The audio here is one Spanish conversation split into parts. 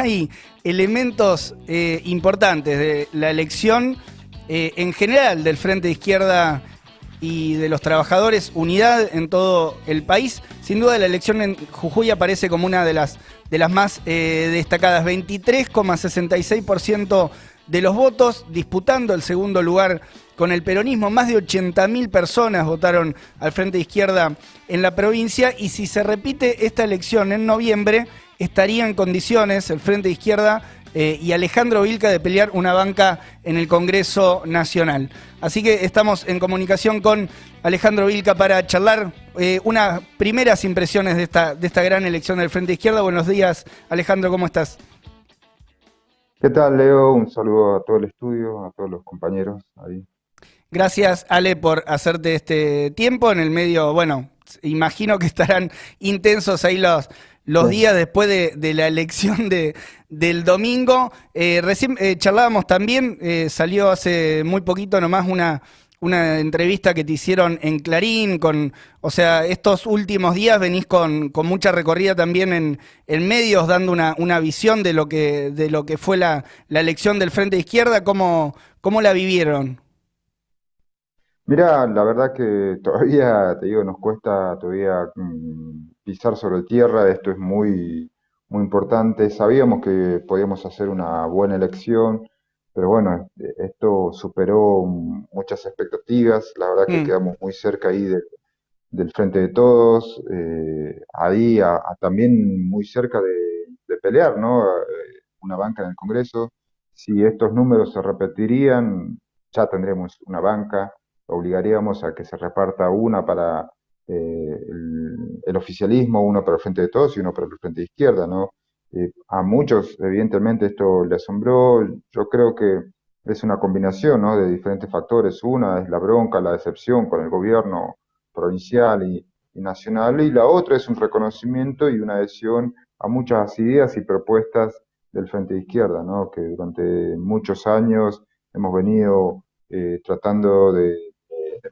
hay elementos eh, importantes de la elección eh, en general del Frente de Izquierda y de los trabajadores, unidad en todo el país. Sin duda la elección en Jujuy aparece como una de las, de las más eh, destacadas, 23,66% de los votos, disputando el segundo lugar con el peronismo. Más de 80.000 personas votaron al Frente Izquierda en la provincia y si se repite esta elección en noviembre, estaría en condiciones el Frente de Izquierda eh, y Alejandro Vilca de pelear una banca en el Congreso Nacional. Así que estamos en comunicación con Alejandro Vilca para charlar eh, unas primeras impresiones de esta, de esta gran elección del Frente de Izquierda. Buenos días, Alejandro, ¿cómo estás? ¿Qué tal, Leo? Un saludo a todo el estudio, a todos los compañeros ahí. Gracias, Ale, por hacerte este tiempo en el medio. Bueno, imagino que estarán intensos ahí los, los días después de, la elección de, del domingo. Eh, recién eh, charlábamos también, eh, salió hace muy poquito nomás una, una entrevista que te hicieron en Clarín, con, o sea, estos últimos días venís con, con mucha recorrida también en, en medios, dando una, una, visión de lo que, de lo que fue la, la elección del Frente de Izquierda, ¿cómo, cómo la vivieron? Mira, la verdad que todavía, te digo, nos cuesta todavía mm, pisar sobre tierra, esto es muy, muy importante. Sabíamos que podíamos hacer una buena elección, pero bueno, esto superó muchas expectativas, la verdad que mm. quedamos muy cerca ahí del frente de todos, eh, ahí también muy cerca de, pelear, ¿no? Eh, una banca en el Congreso. Si estos números se repetirían, ya tendremos una banca obligaríamos a que se reparta una para eh, el, oficialismo, uno para el Frente de Todos y uno para el Frente de Izquierda, ¿no? Eh, a muchos, evidentemente, esto le asombró. Yo creo que es una combinación ¿no? de diferentes factores. Una es la bronca, la decepción con el gobierno provincial y, nacional, y la otra es un reconocimiento y una adhesión a muchas ideas y propuestas del Frente de Izquierda, ¿no? que durante muchos años hemos venido eh, tratando de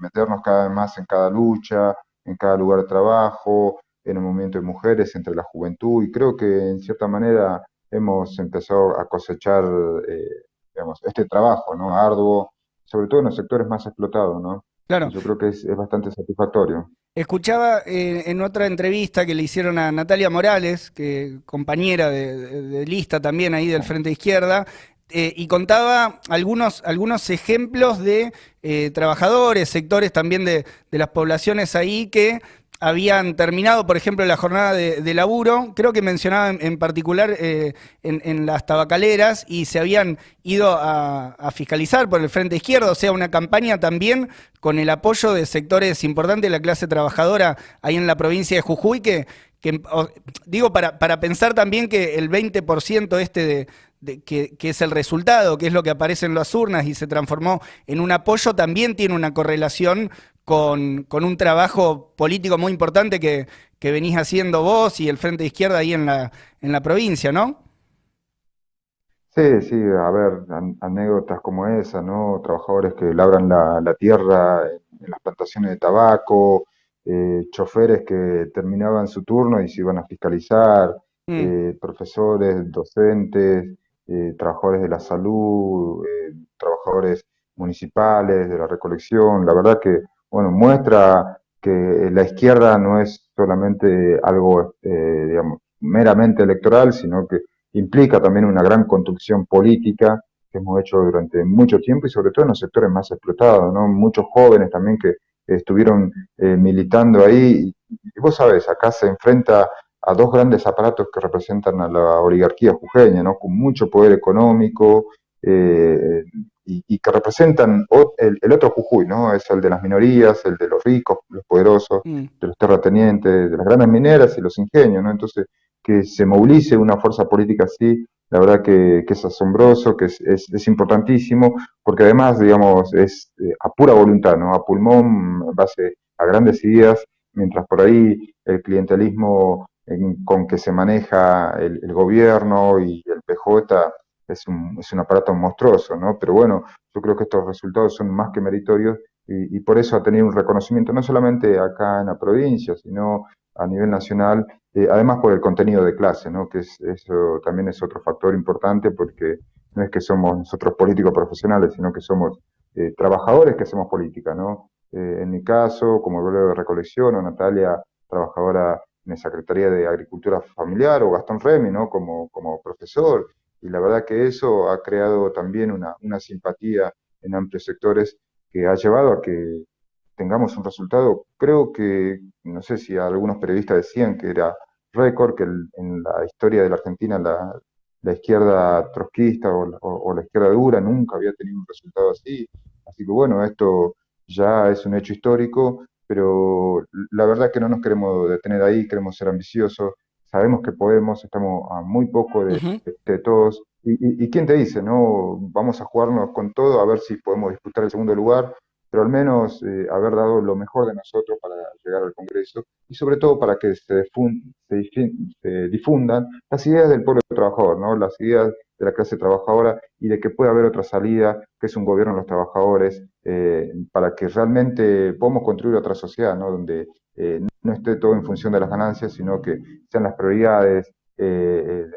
meternos cada vez más en cada lucha, en cada lugar de trabajo, en el movimiento de mujeres, entre la juventud, y creo que en cierta manera hemos empezado a cosechar eh, digamos, este trabajo ¿no? arduo, sobre todo en los sectores más explotados. ¿no? Claro. Yo creo que es, bastante satisfactorio. Escuchaba eh, en otra entrevista que le hicieron a Natalia Morales, que compañera de, lista también ahí del Frente Izquierda, eh, y contaba algunos, algunos ejemplos de eh, trabajadores, sectores también de, las poblaciones ahí que habían terminado, por ejemplo, la jornada de, laburo, creo que mencionaba en, particular eh, en, las tabacaleras, y se habían ido a, fiscalizar por el Frente Izquierdo, o sea, una campaña también con el apoyo de sectores importantes de la clase trabajadora ahí en la provincia de Jujuy, que, que digo, para, para pensar también que el 20% este de, que, es el resultado, que es lo que aparece en las urnas y se transformó en un apoyo, también tiene una correlación con, un trabajo político muy importante que, venís haciendo vos y el Frente de Izquierda ahí en la, en la provincia, ¿no? Sí, sí, a ver, anécdotas como esa, ¿no? Trabajadores que labran la, tierra en las plantaciones de tabaco, eh, choferes que terminaban su turno y se iban a fiscalizar, mm. eh, profesores, docentes, eh, trabajadores de la salud, eh, trabajadores municipales, de la recolección. La verdad que, bueno, muestra que la izquierda no es solamente algo, eh, digamos, meramente electoral, sino que implica también una gran construcción política que hemos hecho durante mucho tiempo y sobre todo en los sectores más explotados, ¿no? Muchos jóvenes también que estuvieron militando ahí. Y vos sabés, acá se enfrenta a dos grandes aparatos que representan a la oligarquía jujeña, ¿no? con mucho poder económico eh, y, que representan el, otro Jujuy, ¿no? es el de las minorías, el de los ricos, los poderosos, mm. de los terratenientes, de las grandes mineras y los ingenios. ¿no? Entonces, que se movilice una fuerza política así, la verdad que, es asombroso, que es, importantísimo, porque además, digamos, es eh, a pura voluntad, ¿no? a pulmón, base a grandes ideas, mientras por ahí el clientelismo con que se maneja el, gobierno y el PJ es un, es un, aparato monstruoso, ¿no? Pero bueno, yo creo que estos resultados son más que meritorios y, por eso ha tenido un reconocimiento no solamente acá en la provincia, sino a nivel nacional, eh, además por el contenido de clase, ¿no? que es, eso también es otro factor importante porque no es que somos nosotros políticos profesionales, sino que somos eh, trabajadores que hacemos política. ¿no? Eh, en mi caso, como vuelvo de recolección, o Natalia, trabajadora en la Secretaría de Agricultura Familiar, o Gastón Remy, ¿no? como, como profesor, y la verdad que eso ha creado también una, una simpatía en amplios sectores que ha llevado a que tengamos un resultado, creo que, no sé si algunos periodistas decían que era récord, que en la historia de la Argentina la, la izquierda trotskista o, la izquierda dura nunca había tenido un resultado así. Así que bueno, esto ya es un hecho histórico, pero la verdad que no nos queremos detener ahí, queremos ser ambiciosos, sabemos que podemos, estamos a muy poco de, de, todos. Y, y, quién te dice, no? Vamos a jugarnos con todo a ver si podemos disputar el segundo lugar pero al menos eh, haber dado lo mejor de nosotros para llegar al Congreso y sobre todo para que se, se, difundan las ideas del pueblo trabajador, ¿no? las ideas de la clase trabajadora y de que puede haber otra salida, que es un gobierno de los trabajadores, eh, para que realmente podamos construir otra sociedad, ¿no? donde eh, no esté todo en función de las ganancias, sino que sean las prioridades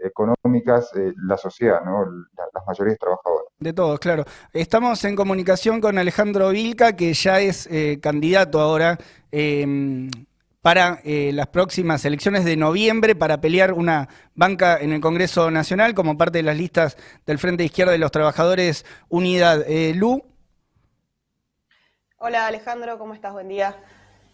económicas la sociedad, ¿no? las mayorías trabajadoras. De todos, claro. Estamos en comunicación con Alejandro Vilca, que ya es eh, candidato ahora em, para eh, las próximas elecciones de noviembre para pelear una banca en el Congreso Nacional como parte de las listas del Frente Izquierda de los Trabajadores Unidad. Eh, Lu. Hola Alejandro, ¿cómo estás? Buen día.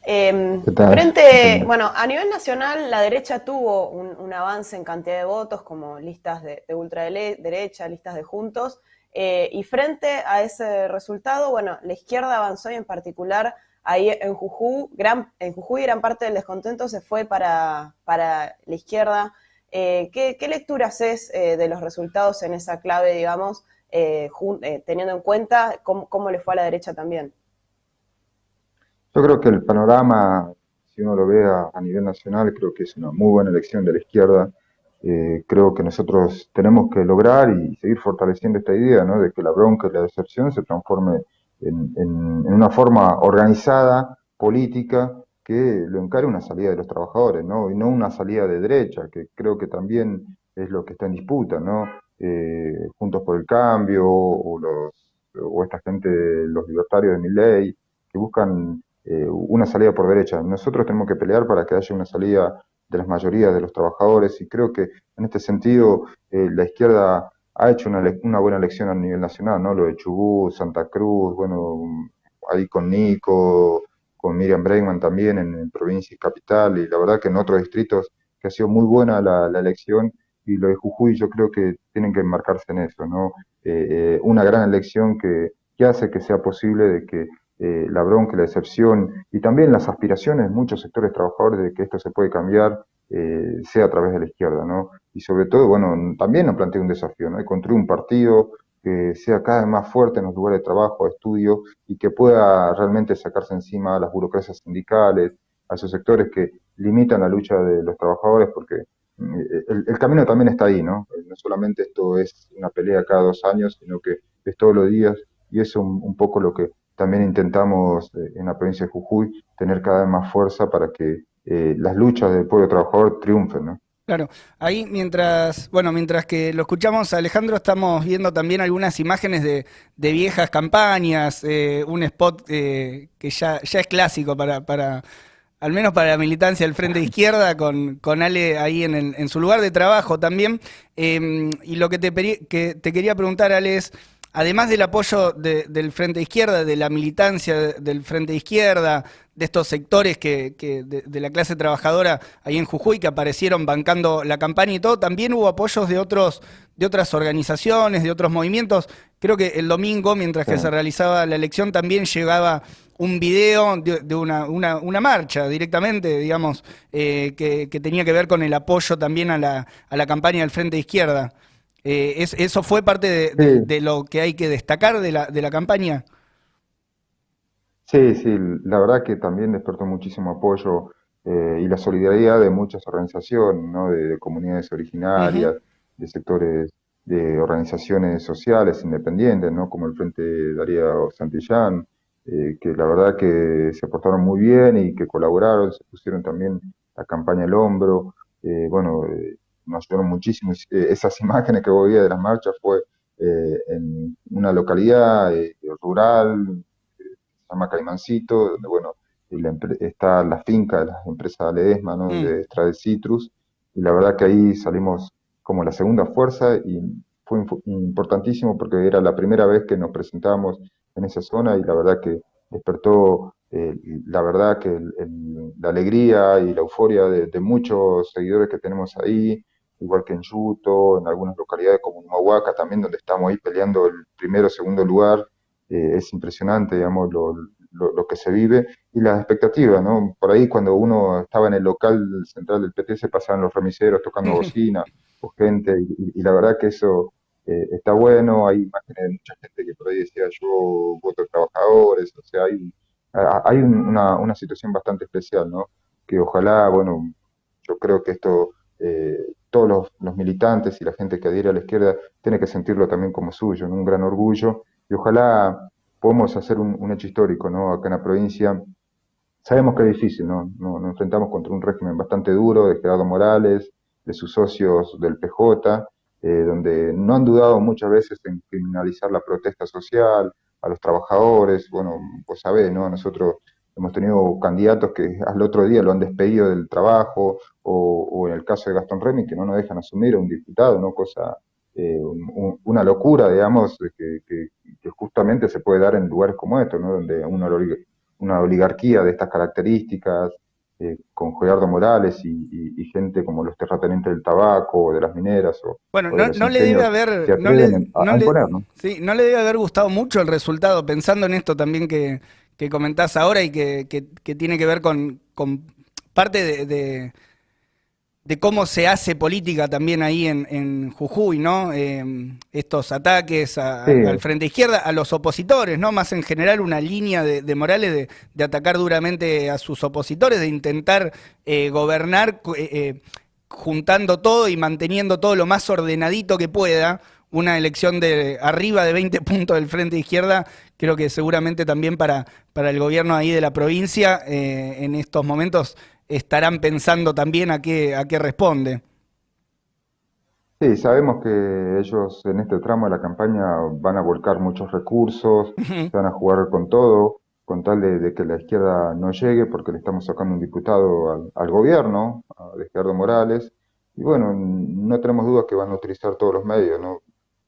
Em, frente, bueno, a nivel nacional la derecha tuvo un, avance en cantidad de votos como listas de, de ultraderecha, listas de juntos, eh, y frente a ese resultado, bueno, la izquierda avanzó y en particular ahí en Jujuy, gran, en Jujuy gran parte del descontento se fue para, para la izquierda. Eh, ¿qué, ¿qué, lectura haces eh, de los resultados en esa clave, digamos, teniendo en cuenta cómo, cómo, le fue a la derecha también? Yo creo que el panorama, si uno lo ve a nivel nacional, creo que es una muy buena elección de la izquierda. Eh, creo que nosotros tenemos que lograr y seguir fortaleciendo esta idea, ¿no? De que la bronca y la decepción se transforme en, una forma organizada, política, que lo encare una salida de los trabajadores, ¿no? Y no una salida de derecha, que creo que también es lo que está en disputa, ¿no? Eh, Juntos por el Cambio o, los, o esta gente, los libertarios de mi ley, que buscan eh, una salida por derecha. Nosotros tenemos que pelear para que haya una salida de las mayorías de los trabajadores y creo que en este sentido eh, la izquierda ha hecho una, una, buena elección a nivel nacional, ¿no? Lo de Chubut, Santa Cruz, bueno, ahí con Nico, con Miriam Bregman también en, provincia y capital y la verdad que en otros distritos que ha sido muy buena la, elección y lo de Jujuy yo creo que tienen que enmarcarse en eso, ¿no? Eh, eh, una gran elección que, que hace que sea posible de que eh, la bronca, la decepción y también las aspiraciones de muchos sectores trabajadores de que esto se puede cambiar, eh, sea a través de la izquierda, ¿no? Y sobre todo, bueno, también nos plantea un desafío, ¿no? Construir un partido que sea cada vez más fuerte en los lugares de trabajo, de estudio, y que pueda realmente sacarse encima a las burocracias sindicales, a esos sectores que limitan la lucha de los trabajadores, porque eh, el, camino también está ahí, ¿no? No solamente esto es una pelea cada dos años, sino que es todos los días, y es un poco lo que también intentamos eh, en la provincia de Jujuy tener cada vez más fuerza para que eh, las luchas del pueblo trabajador triunfen, ¿no? Claro, ahí mientras, bueno, mientras que lo escuchamos Alejandro, estamos viendo también algunas imágenes de, viejas campañas, eh, un spot que ya, ya es clásico para, para, al menos para la militancia del Frente de Izquierda, con, con Ale ahí en, en su lugar de trabajo también. y lo que te, que te quería preguntar, Ale, es además del apoyo del Frente Izquierda, de la militancia del Frente Izquierda, de estos sectores que, de, la clase trabajadora ahí en Jujuy que aparecieron bancando la campaña y todo, también hubo apoyos de otros de otras organizaciones, de otros movimientos. Creo que el domingo, mientras que se realizaba la elección, también llegaba un video de, una, una, marcha directamente, digamos, eh, que, tenía que ver con el apoyo también a la, a la campaña del Frente Izquierda. Eh, es, ¿Eso fue parte de, lo que hay que destacar de la, de la campaña? Sí, sí, la verdad que también despertó muchísimo apoyo eh, y la solidaridad de muchas organizaciones, ¿no? de, comunidades originarias, de sectores, de organizaciones sociales independientes, ¿no? como el Frente Darío Santillán, eh, que la verdad que se portaron muy bien y que colaboraron, se pusieron también la campaña El Hombro, bueno, nos ayudaron muchísimo. esas imágenes que vos de las marchas fue en una localidad rural, se llama Caimancito, donde, bueno, está la finca de la empresa Ledesma, ¿no? Mm. de citrus, y la verdad que ahí salimos como la segunda fuerza y fue importantísimo porque era la primera vez que nos presentábamos en esa zona y la verdad que despertó eh, la verdad que la alegría y la euforia de, muchos seguidores que tenemos ahí, igual que en Yuto, en algunas localidades como en Huahuaca también, donde estamos ahí peleando el primero o segundo lugar, eh, es impresionante, digamos, lo, lo, que se vive y las expectativas, ¿no? Por ahí cuando uno estaba en el local central del PT se pasaban los remiseros tocando bocina o gente y, la verdad que eso eh, está bueno, hay imágenes de mucha gente que por ahí decía yo voto trabajadores, o sea, hay, hay una, una situación bastante especial, ¿no? Que ojalá, bueno, yo creo que esto... Eh, todos los, los, militantes y la gente que adhiere a la izquierda tiene que sentirlo también como suyo, en un gran orgullo, y ojalá podemos hacer un, hecho histórico, ¿no? Acá en la provincia. Sabemos que es difícil, ¿no? Nos, enfrentamos contra un régimen bastante duro de Gerardo Morales, de sus socios del PJ, eh, donde no han dudado muchas veces en criminalizar la protesta social, a los trabajadores. Bueno, vos sabés, ¿no? Nosotros hemos tenido candidatos que al otro día lo han despedido del trabajo, o, o en el caso de Gastón Remy, que no nos dejan asumir a un diputado, ¿no? Cosa eh, una locura, digamos, que, justamente se puede dar en lugares como estos, ¿no? donde una, una oligarquía de estas características, eh, con Gerardo Morales y, gente como los terratenientes del tabaco, de las mineras. O, bueno, no, le debe haber, no le, debe haber gustado mucho el resultado, pensando en esto también que, comentás ahora y que, tiene que ver con, parte de de cómo se hace política también ahí en, Jujuy, ¿no? Eh, estos ataques al frente izquierda, a los opositores, ¿no? Más en general una línea de, Morales de, atacar duramente a sus opositores, de intentar eh, gobernar eh, juntando todo y manteniendo todo lo más ordenadito que pueda. Una elección de arriba de 20 puntos del frente izquierda, creo que seguramente también para, para el gobierno ahí de la provincia en estos momentos estarán pensando también a qué, a qué responde. Sí, sabemos que ellos en este tramo de la campaña van a volcar muchos recursos, van a jugar con todo, con tal de, que la izquierda no llegue, porque le estamos sacando un diputado al, gobierno, a Gerardo Morales, y bueno, no tenemos dudas que van a utilizar todos los medios, ¿no?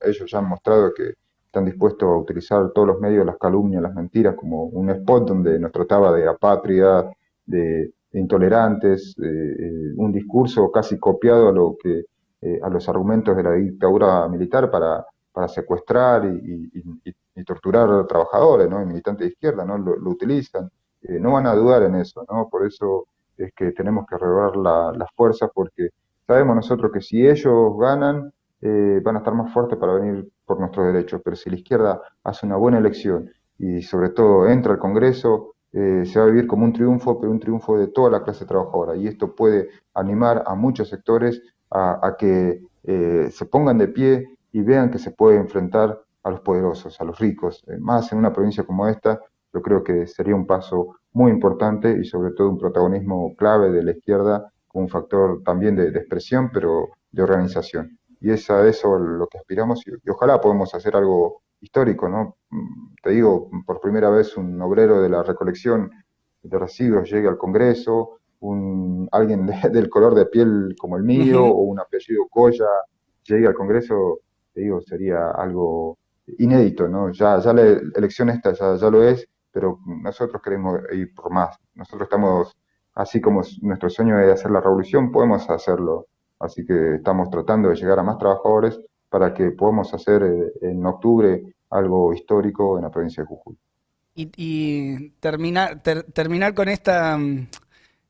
Ellos ya han mostrado que están dispuestos a utilizar todos los medios, las calumnias, las mentiras, como un spot donde nos trataba de apatria, de, intolerantes, eh, eh, un discurso casi copiado a lo que eh, a los argumentos de la dictadura militar para, para secuestrar y, torturar trabajadores, ¿no? militantes de izquierda, ¿no? Lo, utilizan. no van a dudar en eso, ¿no? Por eso es que tenemos que renovar las fuerzas porque sabemos nosotros que si ellos ganan, van a estar más fuertes para venir por nuestros derechos, pero si la izquierda hace una buena elección y sobre todo entra al Congreso, eh, se va a vivir como un triunfo, pero un triunfo de toda la clase trabajadora. Y esto puede animar a muchos sectores a, que eh, se pongan de pie y vean que se puede enfrentar a los poderosos, a los ricos. Eh, más en una provincia como esta, yo creo que sería un paso muy importante y sobre todo un protagonismo clave de la izquierda como un factor también de, expresión, pero de organización. Y es a eso lo que aspiramos y, y ojalá podamos hacer algo histórico, ¿no? Te digo, por primera vez un obrero de la recolección de residuos llegue al Congreso, un, alguien del color de piel como el mío o un apellido Coya llegue al Congreso, te digo, sería algo inédito, ¿no? Ya, ya la elección esta ya, ya lo es, pero nosotros queremos ir por más. Nosotros estamos, así como nuestro sueño es hacer la revolución, podemos hacerlo. Así que estamos tratando de llegar a más trabajadores para que podamos hacer eh, en octubre algo histórico en la provincia de Jujuy. Y, terminar, con esta... Mm,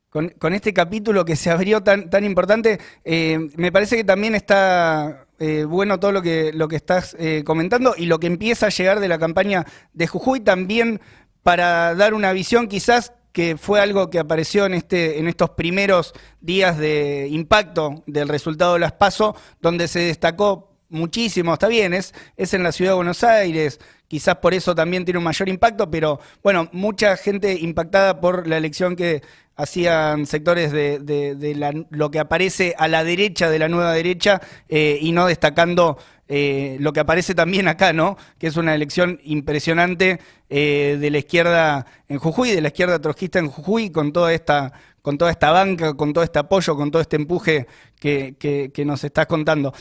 con, este capítulo que se abrió tan, tan importante, eh, me parece que también está eh, bueno todo lo que estás comentando y lo que empieza a llegar de la campaña de Jujuy también para dar una visión quizás que fue algo que apareció en, este, en estos primeros días de impacto del resultado de las PASO, donde se destacó muchísimo, está bien, es, es en la ciudad de Buenos Aires, quizás por eso también tiene un mayor impacto, pero bueno, mucha gente impactada por la elección que hacían sectores de, lo que aparece a la derecha de la nueva derecha eh, y no destacando eh, lo que aparece también acá, ¿no? Que es una elección impresionante eh, de la izquierda en Jujuy, de la izquierda trotskista en Jujuy, con toda esta, con toda esta banca, con todo este apoyo, con todo este empuje que, nos estás contando.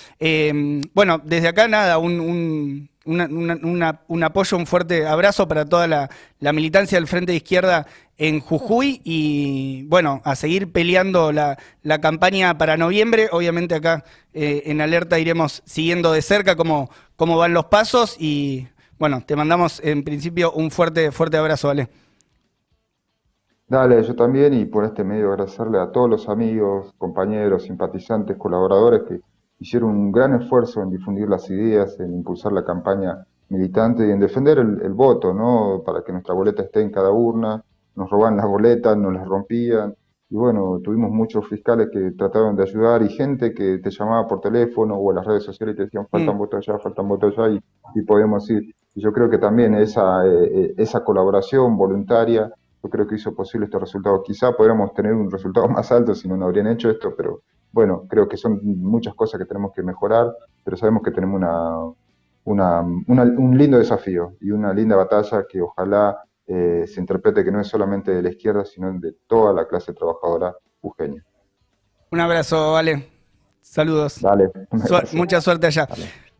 bueno, desde acá nada, un un apoyo, un fuerte abrazo para toda la, militancia del Frente de Izquierda en Jujuy y bueno, a seguir peleando la, campaña para noviembre. Obviamente acá eh, en Alerta iremos siguiendo de cerca cómo, cómo van los pasos y bueno, te mandamos en principio un fuerte, fuerte abrazo, ¿vale? Dale, yo también y por este medio agradecerle a todos los amigos, compañeros, simpatizantes, colaboradores que hicieron un gran esfuerzo en difundir las ideas, en impulsar la campaña militante y en defender el, voto, ¿no? Para que nuestra boleta esté en cada urna. Nos roban las boletas, nos las rompían. Y bueno, tuvimos muchos fiscales que trataron de ayudar y gente que te llamaba por teléfono o en las redes sociales y te decían faltan mm. votos allá, faltan votos allá y, y podemos ir. Y yo creo que también esa, eh, eh, esa colaboración voluntaria, yo creo que hizo posible este resultado. Quizá podríamos tener un resultado más alto si no, no habrían hecho esto, pero bueno, creo que son muchas cosas que tenemos que mejorar, pero sabemos que tenemos una, un lindo desafío y una linda batalla que ojalá eh, se interprete que no es solamente de la izquierda, sino de toda la clase trabajadora jujeña. Un abrazo, Vale. Saludos. Dale. mucha suerte allá.